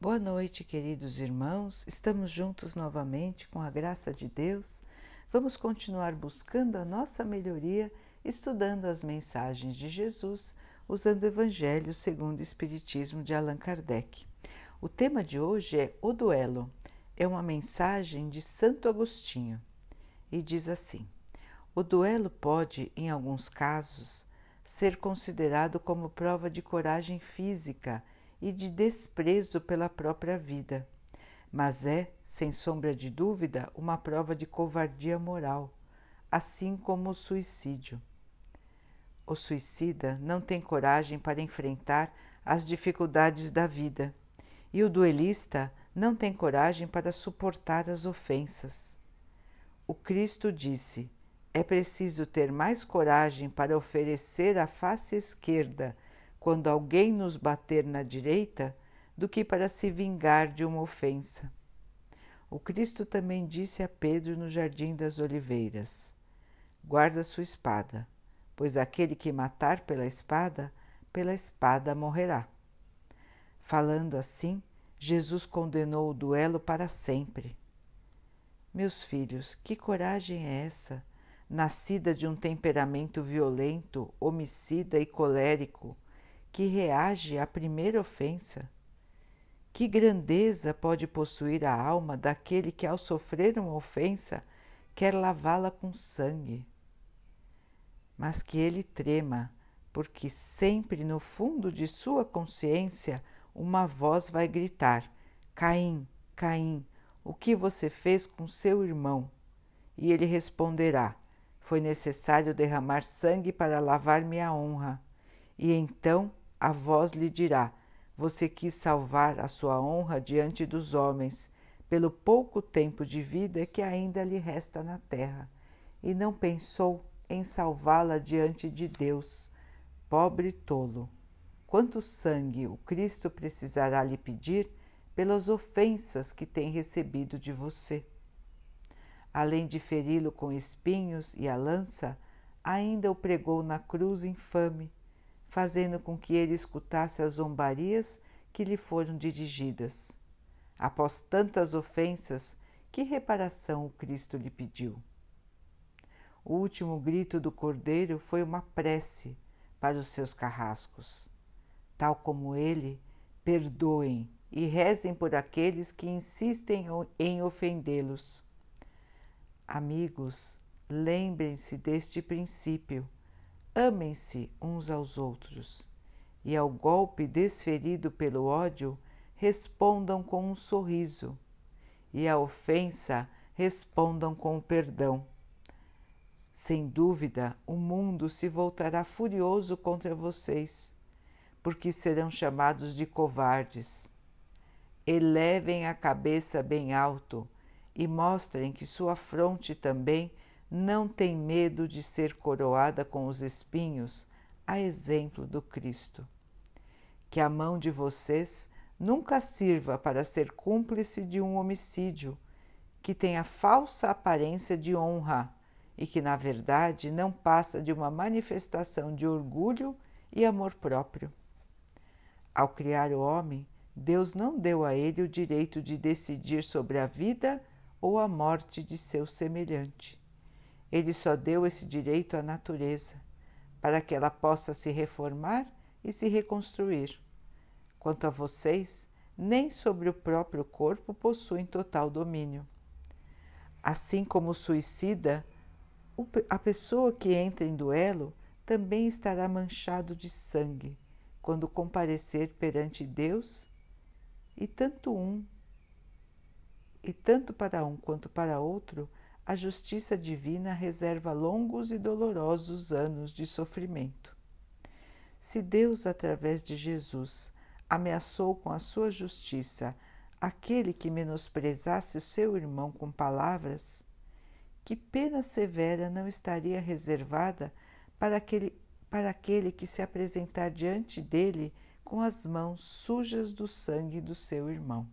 Boa noite, queridos irmãos. Estamos juntos novamente com a graça de Deus. Vamos continuar buscando a nossa melhoria, estudando as mensagens de Jesus, usando o Evangelho segundo o Espiritismo de Allan Kardec. O tema de hoje é o duelo. É uma mensagem de Santo Agostinho e diz assim: O duelo pode, em alguns casos, ser considerado como prova de coragem física e de desprezo pela própria vida, mas é, sem sombra de dúvida, uma prova de covardia moral, assim como o suicídio. O suicida não tem coragem para enfrentar as dificuldades da vida, e o duelista não tem coragem para suportar as ofensas. O Cristo disse: é preciso ter mais coragem para oferecer a face esquerda quando alguém nos bater na direita do que para se vingar de uma ofensa. O Cristo também disse a Pedro no Jardim das Oliveiras: Guarda sua espada, pois aquele que matar pela espada, pela espada morrerá. Falando assim, Jesus condenou o duelo para sempre. Meus filhos, que coragem é essa, nascida de um temperamento violento, homicida e colérico? Que reage à primeira ofensa? Que grandeza pode possuir a alma daquele que, ao sofrer uma ofensa, quer lavá-la com sangue? Mas que ele trema, porque sempre no fundo de sua consciência uma voz vai gritar: Caim, Caim, o que você fez com seu irmão? E ele responderá: Foi necessário derramar sangue para lavar minha honra. E então a voz lhe dirá: Você quis salvar a sua honra diante dos homens, pelo pouco tempo de vida que ainda lhe resta na terra, e não pensou em salvá-la diante de Deus. Pobre tolo! Quanto sangue o Cristo precisará lhe pedir pelas ofensas que tem recebido de você? Além de feri-lo com espinhos e a lança, ainda o pregou na cruz infame fazendo com que ele escutasse as zombarias que lhe foram dirigidas. Após tantas ofensas, que reparação o Cristo lhe pediu? O último grito do cordeiro foi uma prece para os seus carrascos. Tal como ele, perdoem e rezem por aqueles que insistem em ofendê-los. Amigos, lembrem-se deste princípio Amem-se uns aos outros, e ao golpe desferido pelo ódio, respondam com um sorriso, e à ofensa, respondam com o perdão. Sem dúvida, o mundo se voltará furioso contra vocês, porque serão chamados de covardes. Elevem a cabeça bem alto e mostrem que sua fronte também não tem medo de ser coroada com os espinhos, a exemplo do Cristo. Que a mão de vocês nunca sirva para ser cúmplice de um homicídio que tem a falsa aparência de honra e que, na verdade, não passa de uma manifestação de orgulho e amor próprio. Ao criar o homem, Deus não deu a ele o direito de decidir sobre a vida ou a morte de seu semelhante. Ele só deu esse direito à natureza, para que ela possa se reformar e se reconstruir. Quanto a vocês, nem sobre o próprio corpo possuem total domínio. Assim como o suicida, a pessoa que entra em duelo também estará manchado de sangue quando comparecer perante Deus, e tanto um e tanto para um quanto para outro a justiça divina reserva longos e dolorosos anos de sofrimento. Se Deus, através de Jesus, ameaçou com a sua justiça aquele que menosprezasse o seu irmão com palavras, que pena severa não estaria reservada para aquele, para aquele que se apresentar diante dele com as mãos sujas do sangue do seu irmão?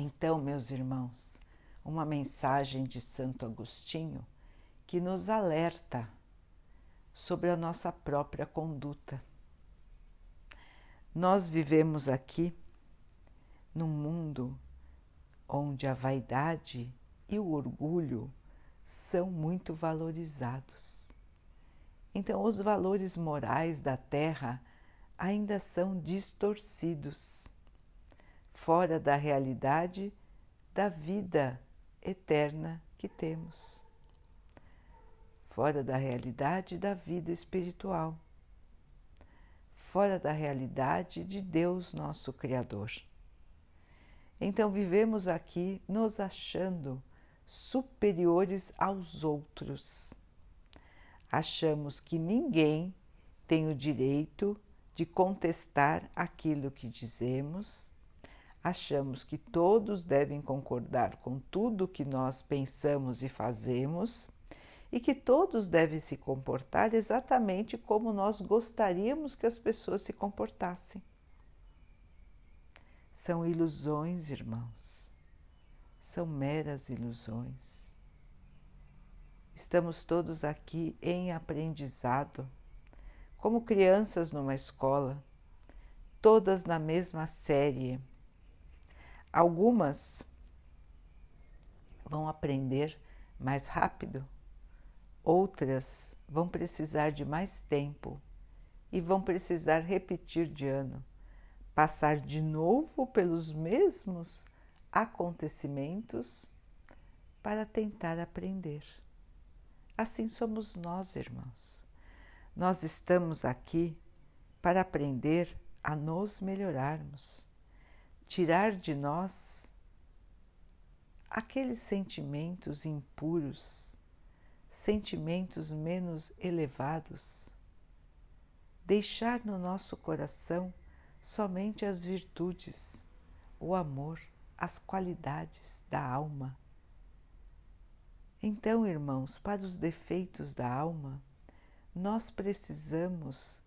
Então, meus irmãos, uma mensagem de Santo Agostinho que nos alerta sobre a nossa própria conduta. Nós vivemos aqui num mundo onde a vaidade e o orgulho são muito valorizados. Então, os valores morais da Terra ainda são distorcidos, fora da realidade da vida eterna que temos, fora da realidade da vida espiritual, fora da realidade de Deus, nosso Criador. Então, vivemos aqui nos achando superiores aos outros. Achamos que ninguém tem o direito de contestar aquilo que dizemos, achamos que todos devem concordar com tudo que nós pensamos e fazemos e que todos devem se comportar exatamente como nós gostaríamos que as pessoas se comportassem. São ilusões, irmãos, são meras ilusões. Estamos todos aqui em aprendizado como crianças numa escola, todas na mesma série. Algumas vão aprender mais rápido, outras vão precisar de mais tempo e vão precisar repetir de ano, passar de novo pelos mesmos acontecimentos para tentar aprender. Assim somos nós, irmãos. Nós estamos aqui para aprender a nos melhorarmos, tirar de nós aqueles sentimentos impuros, sentimentos menos elevados, deixar no nosso coração somente as virtudes, o amor, as qualidades da alma. Então, irmãos, para os defeitos da alma, nós precisamos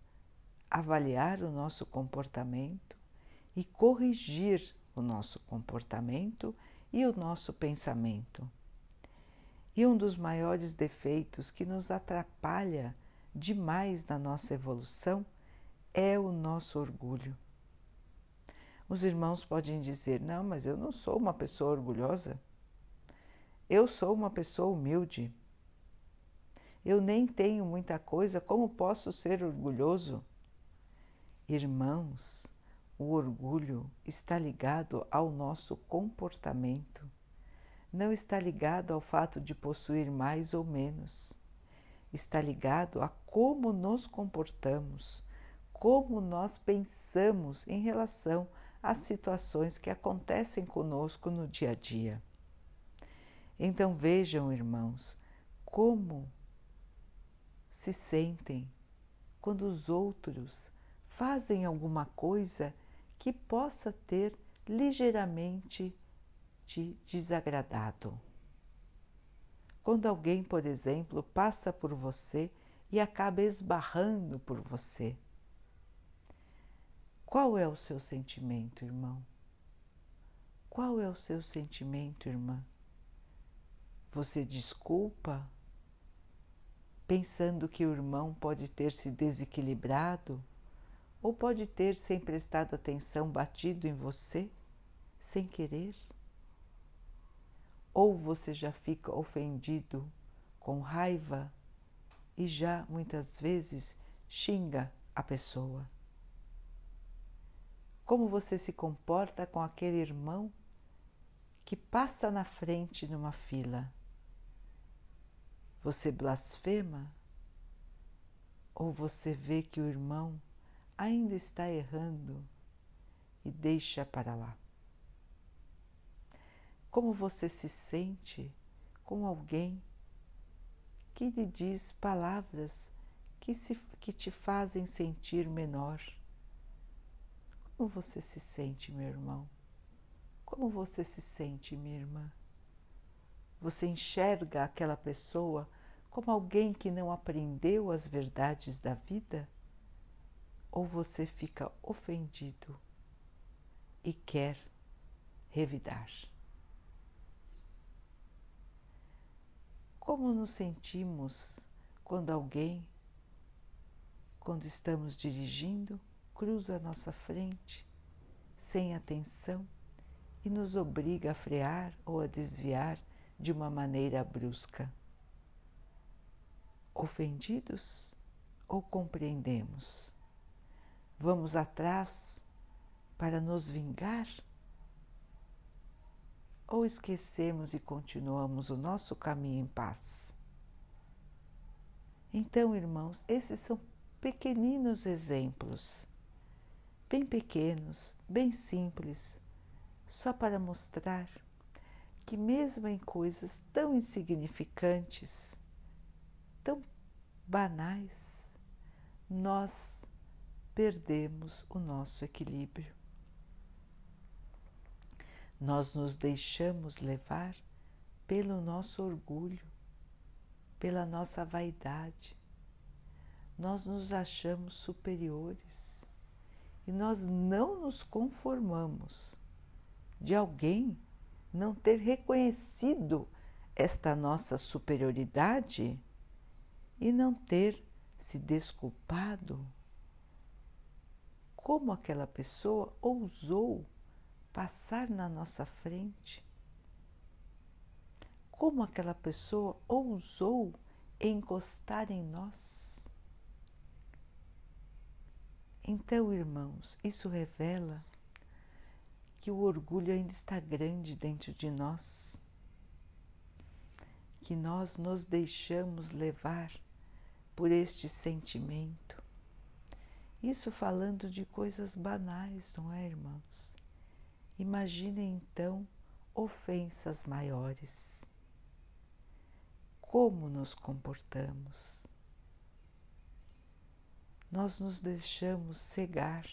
avaliar o nosso comportamento e corrigir o nosso comportamento e o nosso pensamento. E um dos maiores defeitos que nos atrapalha demais na nossa evolução é o nosso orgulho. Os irmãos podem dizer: não, mas eu não sou uma pessoa orgulhosa. Eu sou uma pessoa humilde eu nem tenho muita coisa, como posso ser orgulhoso? Irmãos, o orgulho está ligado ao nosso comportamento, não está ligado ao fato de possuir mais ou menos. Está ligado a como nos comportamos, como nós pensamos em relação às situações que acontecem conosco no dia a dia. Então vejam, irmãos, como se sentem quando os outros fazem alguma coisa que possa ter ligeiramente te desagradado. Quando alguém, por exemplo, passa por você e acaba esbarrando por você. Qual é o seu sentimento, irmão? Qual é o seu sentimento, irmã? Você desculpa pensando que o irmão pode ter se desequilibrado ou pode ter, sem prestado atenção, batido em você sem querer? Ou você já fica ofendido, com raiva e já muitas vezes xinga a pessoa? Como você se comporta com aquele irmão que passa na frente numa fila? Você blasfema? Ou você vê que o irmão ainda está errando e deixa para lá? Como você se sente com alguém que lhe diz palavras que, se, que te fazem sentir menor? Como você se sente, meu irmão? Como você se sente, minha irmã? Você enxerga aquela pessoa como alguém que não aprendeu as verdades da vida? Ou você fica ofendido e quer revidar? Como nos sentimos quando alguém, quando estamos dirigindo, cruza a nossa frente sem atenção e nos obriga a frear ou a desviar de uma maneira brusca. Ofendidos ou compreendemos? Vamos atrás para nos vingar? Ou esquecemos e continuamos o nosso caminho em paz? Então, irmãos, esses são pequeninos exemplos, bem pequenos, bem simples, só para mostrar que, mesmo em coisas tão insignificantes, tão banais, nós perdemos o nosso equilíbrio. Nós nos deixamos levar pelo nosso orgulho, pela nossa vaidade. Nós nos achamos superiores e nós não nos conformamos de alguém não ter reconhecido esta nossa superioridade e não ter se desculpado. Como aquela pessoa ousou passar na nossa frente? Como aquela pessoa ousou encostar em nós? Então, irmãos, isso revela que o orgulho ainda está grande dentro de nós, que nós nos deixamos levar por este sentimento. Isso falando de coisas banais, não é, irmãos? Imaginem então ofensas maiores. Como nos comportamos? Nós nos deixamos cegar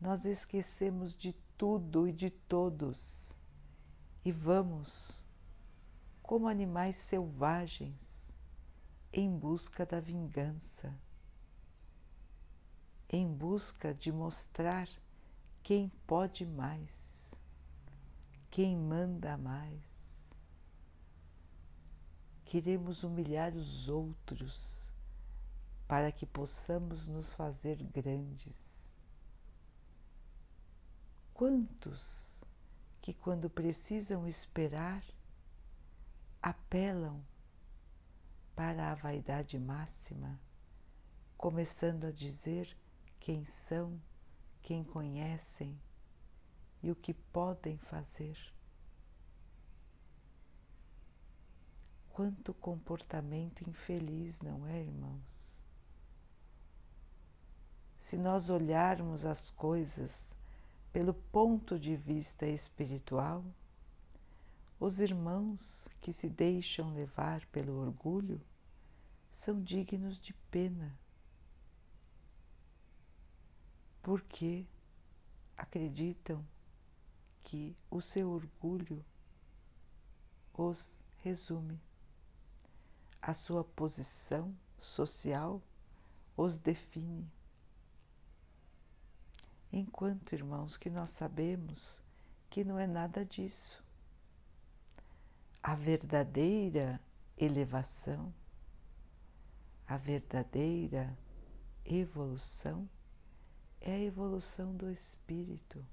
nós esquecemos de tudo e de todos e vamos, como animais selvagens, em busca da vingança, em busca de mostrar quem pode mais, quem manda mais. Queremos humilhar os outros para que possamos nos fazer grandes Quantos que, quando precisam esperar, apelam para a vaidade máxima, começando a dizer quem são, quem conhecem e o que podem fazer. Quanto comportamento infeliz, não é, irmãos? Se nós olharmos as coisas pelo ponto de vista espiritual, os irmãos que se deixam levar pelo orgulho são dignos de pena, porque acreditam que o seu orgulho os resume, a sua posição social os define Enquanto, irmãos, que nós sabemos que não é nada disso. A verdadeira elevação, a verdadeira evolução é a evolução do espírito,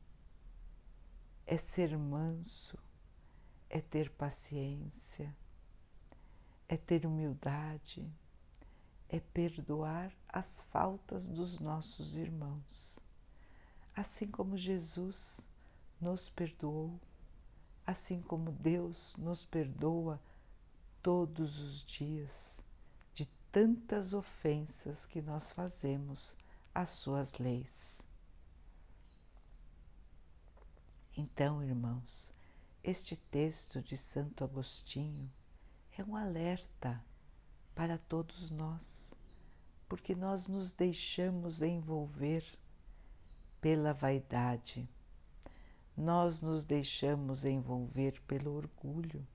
é ser manso, é ter paciência, é ter humildade, é perdoar as faltas dos nossos irmãos. Assim como Jesus nos perdoou, assim como Deus nos perdoa todos os dias de tantas ofensas que nós fazemos às suas leis. Então, irmãos, este texto de Santo Agostinho é um alerta para todos nós, porque nós nos deixamos envolver pela vaidade. Nós nos deixamos envolver pelo orgulho.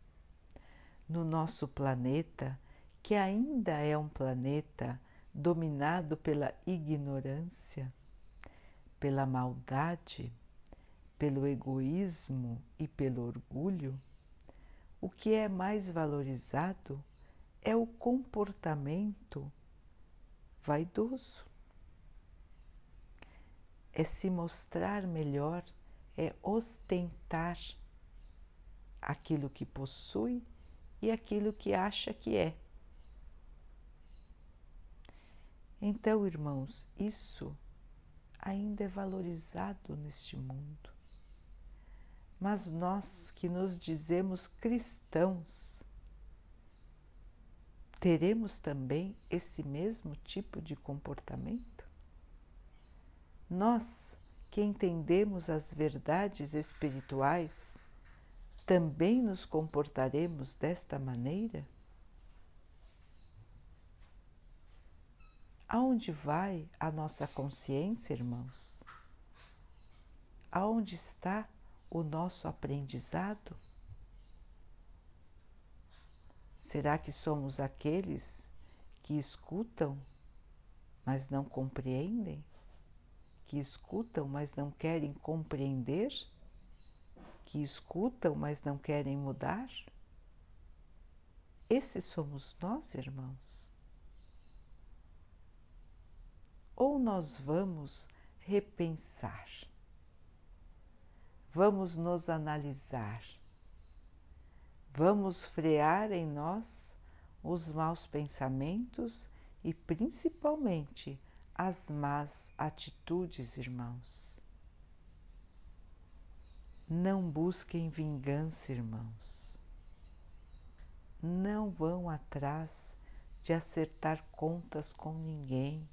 No nosso planeta, que ainda é um planeta dominado pela ignorância, pela maldade, pelo egoísmo e pelo orgulho, o que é mais valorizado é o comportamento vaidoso é se mostrar melhor, é ostentar aquilo que possui e aquilo que acha que é. Então, irmãos, isso ainda é valorizado neste mundo. Mas nós que nos dizemos cristãos, teremos também esse mesmo tipo de comportamento? Nós que entendemos as verdades espirituais, também nos comportaremos desta maneira? Aonde vai a nossa consciência, irmãos? Aonde está o nosso aprendizado? Será que somos aqueles que escutam, mas não compreendem? Que escutam, mas não querem compreender? Que escutam, mas não querem mudar? Esses somos nós, irmãos. ou nós vamos repensar, vamos nos analisar, vamos frear em nós os maus pensamentos e principalmente as más atitudes, irmãos. Não busquem vingança, irmãos. Não vão atrás de acertar contas com ninguém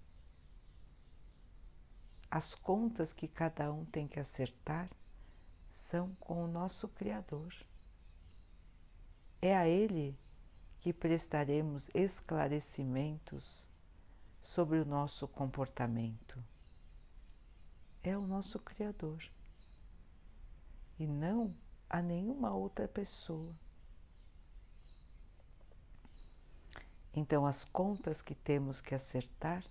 as contas que cada um tem que acertar são com o nosso Criador. É a Ele que prestaremos esclarecimentos sobre o nosso comportamento. É o nosso Criador e não a nenhuma outra pessoa. Então, as contas que temos que acertar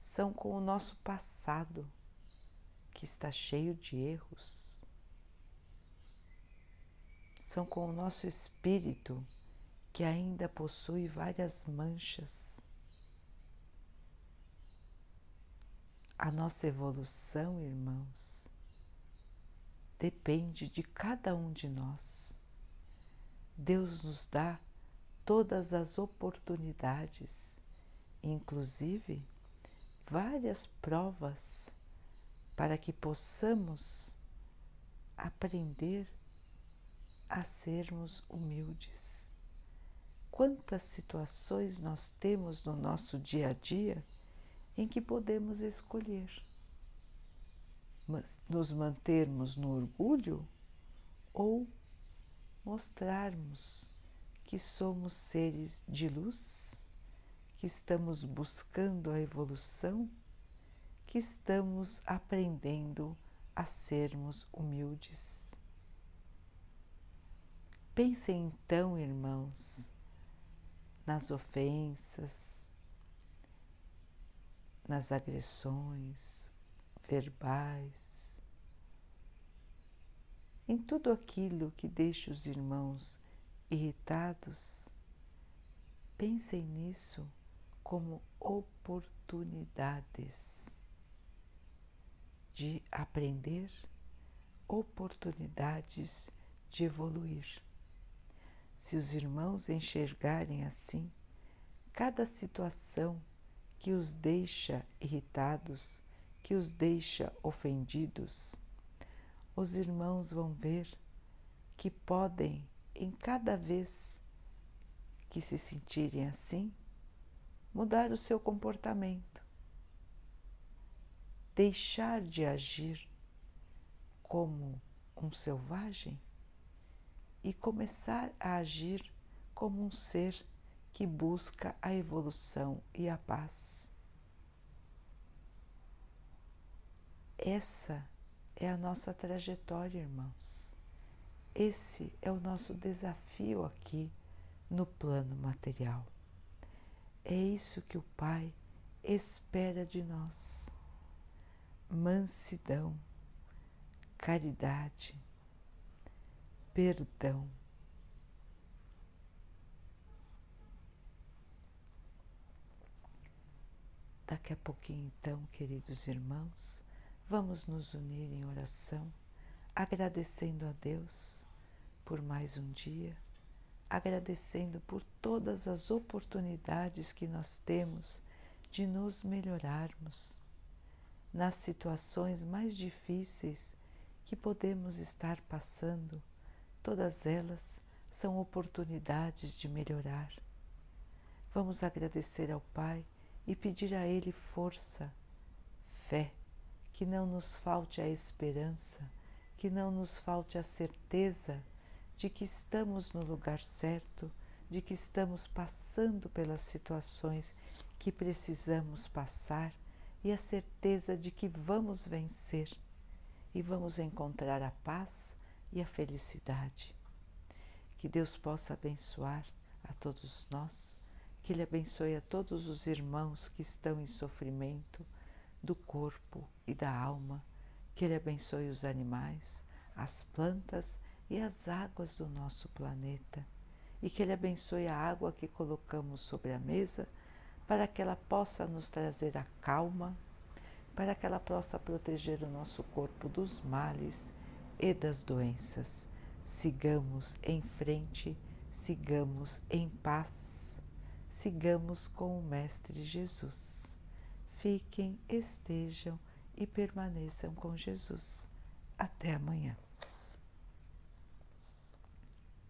são com o nosso passado que está cheio de erros. São com o nosso espírito que ainda possui várias manchas. A nossa evolução, irmãos, depende de cada um de nós. Deus nos dá todas as oportunidades, inclusive várias provas para que possamos aprender a sermos humildes. Quantas situações nós temos no nosso dia a dia em que podemos escolher nos mantermos no orgulho ou mostrarmos que somos seres de luz, que estamos buscando a evolução que estamos aprendendo a sermos humildes. Pensem então, irmãos, nas ofensas, nas agressões verbais, em tudo aquilo que deixa os irmãos irritados. Pensem nisso como oportunidades de aprender, oportunidades de evoluir. Se os irmãos enxergarem assim, cada situação que os deixa irritados, que os deixa ofendidos, os irmãos vão ver que podem, em cada vez que se sentirem assim, mudar o seu comportamento deixar de agir como um selvagem e começar a agir como um ser que busca a evolução e a paz. Essa é a nossa trajetória, irmãos. Esse é o nosso desafio aqui no plano material. É isso que o Pai espera de nós mansidão, caridade, perdão. Daqui a pouquinho, então, queridos irmãos, vamos nos unir em oração, agradecendo a Deus por mais um dia, agradecendo por todas as oportunidades que nós temos de nos melhorarmos nas situações mais difíceis que podemos estar passando, todas elas são oportunidades de melhorar. Vamos agradecer ao Pai e pedir a Ele força, fé, que não nos falte a esperança, que não nos falte a certeza de que estamos no lugar certo, de que estamos passando pelas situações que precisamos passar e a certeza de que vamos vencer e vamos encontrar a paz e a felicidade. Que Deus possa abençoar a todos nós, que Ele abençoe a todos os irmãos que estão em sofrimento do corpo e da alma, que Ele abençoe os animais, as plantas e as águas do nosso planeta, e que Ele abençoe a água que colocamos sobre a mesa para que ela possa nos trazer a calma, para que ela possa proteger o nosso corpo dos males e das doenças. Sigamos em frente, sigamos em paz, sigamos com o Mestre Jesus. Fiquem, estejam e permaneçam com Jesus. Até amanhã.